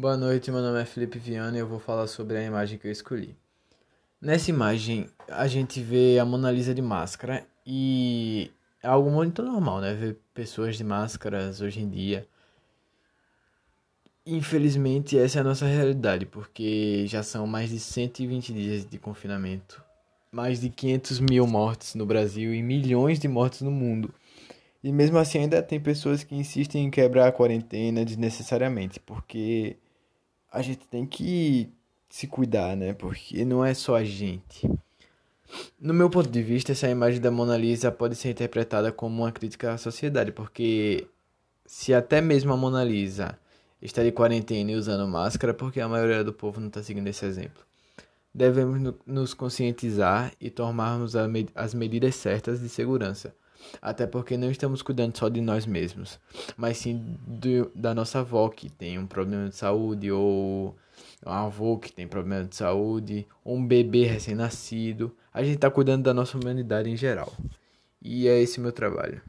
Boa noite, meu nome é Felipe Viana e eu vou falar sobre a imagem que eu escolhi. Nessa imagem, a gente vê a Mona Lisa de máscara e é algo muito normal, né? Ver pessoas de máscaras hoje em dia. Infelizmente, essa é a nossa realidade, porque já são mais de 120 dias de confinamento, mais de 500 mil mortes no Brasil e milhões de mortes no mundo. E mesmo assim, ainda tem pessoas que insistem em quebrar a quarentena desnecessariamente, porque a gente tem que se cuidar, né? Porque não é só a gente. No meu ponto de vista, essa imagem da Mona Lisa pode ser interpretada como uma crítica à sociedade, porque se até mesmo a Mona Lisa está de quarentena e usando máscara, porque a maioria do povo não está seguindo esse exemplo. Devemos nos conscientizar e tomarmos as medidas certas de segurança até porque não estamos cuidando só de nós mesmos, mas sim do, da nossa avó que tem um problema de saúde, ou um avô que tem problema de saúde, ou um bebê recém-nascido. A gente está cuidando da nossa humanidade em geral. E é esse meu trabalho.